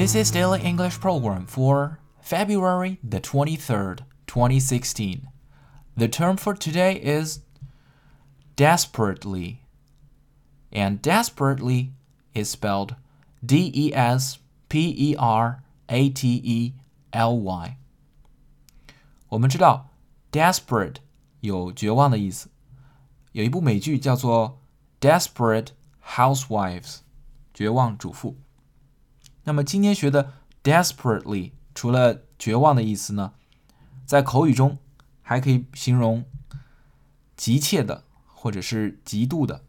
This is Daily English Program for February the 23rd, 2016. The term for today is desperately. And desperately is spelled D E S P E R A T E L Y。我们知道 desperate 有绝望的意思，有一部美剧叫做《Desperate Housewives》，绝望主妇。 那么今天学的 desperately 除了绝望的意思呢，在口语中还可以形容急切的或者是极度的，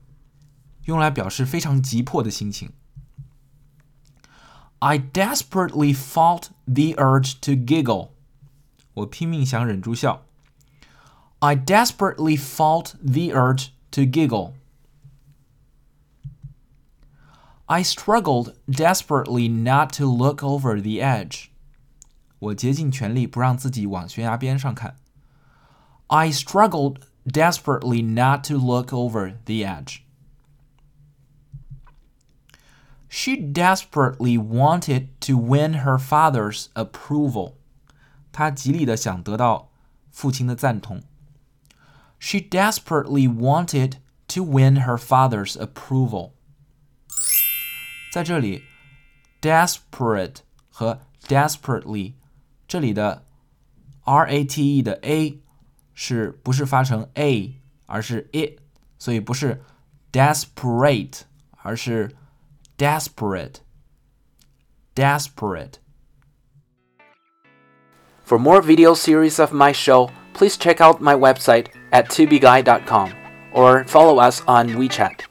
用来表示非常急迫的心情。I desperately fought the urge to giggle。我拼命想忍住笑。I desperately fought the urge to giggle. I struggled desperately not to look over the edge. 我竭尽全力不让自己往悬崖边上看。I struggled desperately not to look over the edge. She desperately wanted to win her father's approval. 她极力的想得到父亲的赞同。She desperately wanted to win her father's approval. 在这里，desperate 和 desperately 这里的 r a t e 的 a 是不是发成 a，而是 it，所以不是 desperate，而是 desperate。desperate。For more video series of my show, please check out my website at tubeguy.com or follow us on WeChat.